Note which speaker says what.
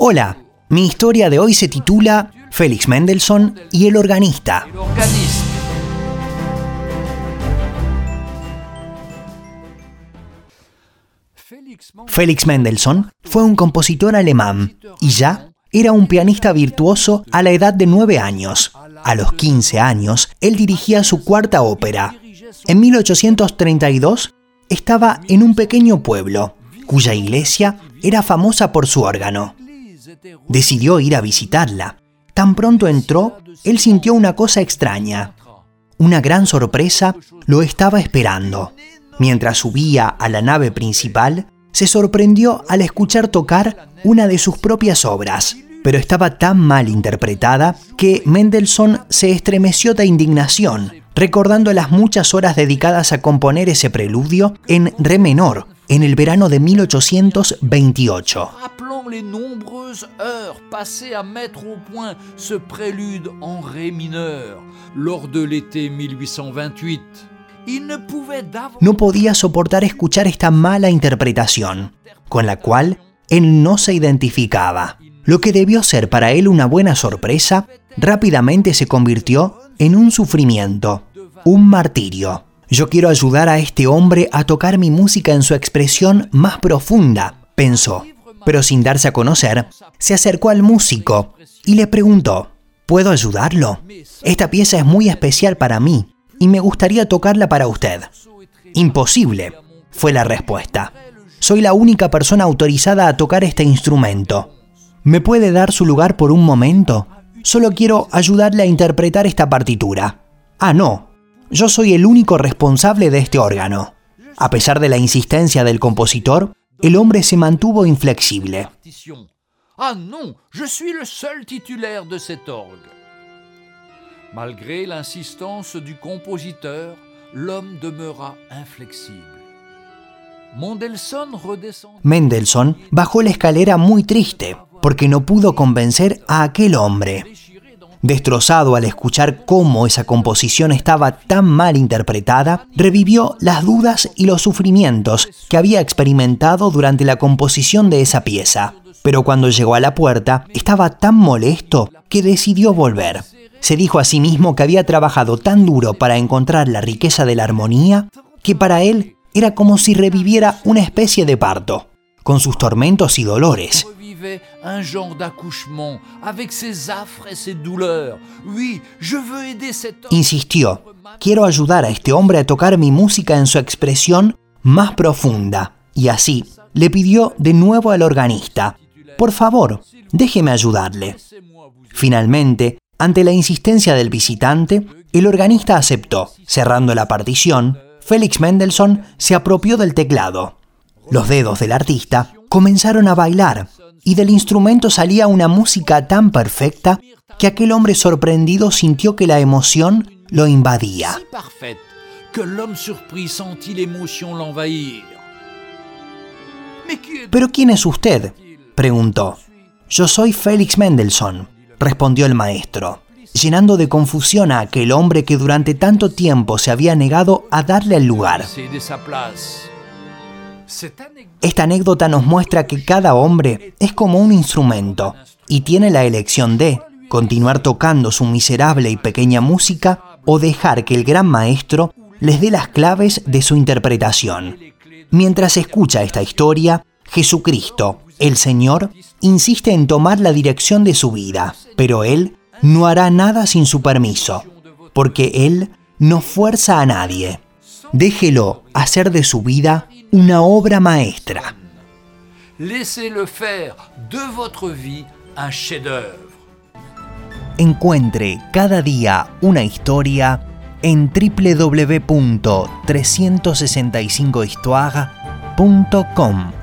Speaker 1: Hola, mi historia de hoy se titula Félix Mendelssohn y el organista. Félix Mendelssohn fue un compositor alemán y ya era un pianista virtuoso a la edad de nueve años. A los 15 años, él dirigía su cuarta ópera. En 1832 estaba en un pequeño pueblo, cuya iglesia era famosa por su órgano. Decidió ir a visitarla. Tan pronto entró, él sintió una cosa extraña. Una gran sorpresa lo estaba esperando. Mientras subía a la nave principal, se sorprendió al escuchar tocar una de sus propias obras, pero estaba tan mal interpretada que Mendelssohn se estremeció de indignación, recordando las muchas horas dedicadas a componer ese preludio en re menor en el verano de 1828. les nombreuses heures passées à mettre au point ce prélude en ré mineur lors de l'été 1828. No podía soportar escuchar esta mala interpretación, con la cual él no se identificaba. Lo que debió ser para él una buena sorpresa, rápidamente se convirtió en un sufrimiento, un martirio. Yo quiero ayudar a este hombre a tocar mi música en su expresión más profunda, pensó. Pero sin darse a conocer, se acercó al músico y le preguntó, ¿puedo ayudarlo? Esta pieza es muy especial para mí y me gustaría tocarla para usted. Imposible, fue la respuesta. Soy la única persona autorizada a tocar este instrumento. ¿Me puede dar su lugar por un momento? Solo quiero ayudarle a interpretar esta partitura. Ah, no. Yo soy el único responsable de este órgano. A pesar de la insistencia del compositor, el hombre se mantuvo inflexible. Ah, no, yo soy el seul titulaire de cet orgue. Malgré l'insistance du compositeur, l'homme demeura inflexible. Mendelssohn bajó la escalera muy triste porque no pudo convencer a aquel hombre. Destrozado al escuchar cómo esa composición estaba tan mal interpretada, revivió las dudas y los sufrimientos que había experimentado durante la composición de esa pieza. Pero cuando llegó a la puerta, estaba tan molesto que decidió volver. Se dijo a sí mismo que había trabajado tan duro para encontrar la riqueza de la armonía que para él era como si reviviera una especie de parto, con sus tormentos y dolores. Insistió, quiero ayudar a este hombre a tocar mi música en su expresión más profunda. Y así le pidió de nuevo al organista, por favor, déjeme ayudarle. Finalmente, ante la insistencia del visitante, el organista aceptó. Cerrando la partición, Félix Mendelssohn se apropió del teclado. Los dedos del artista comenzaron a bailar y del instrumento salía una música tan perfecta que aquel hombre sorprendido sintió que la emoción lo invadía. ¿Pero quién es usted? preguntó. Yo soy Félix Mendelssohn respondió el maestro, llenando de confusión a aquel hombre que durante tanto tiempo se había negado a darle el lugar. Esta anécdota nos muestra que cada hombre es como un instrumento y tiene la elección de continuar tocando su miserable y pequeña música o dejar que el gran maestro les dé las claves de su interpretación. Mientras escucha esta historia, Jesucristo, el Señor, insiste en tomar la dirección de su vida, pero Él no hará nada sin su permiso, porque Él no fuerza a nadie. Déjelo hacer de su vida una obra maestra. Laissez-le faire de votre vie un chef-d'œuvre. Encuentre cada día una historia en www.365histoire.com.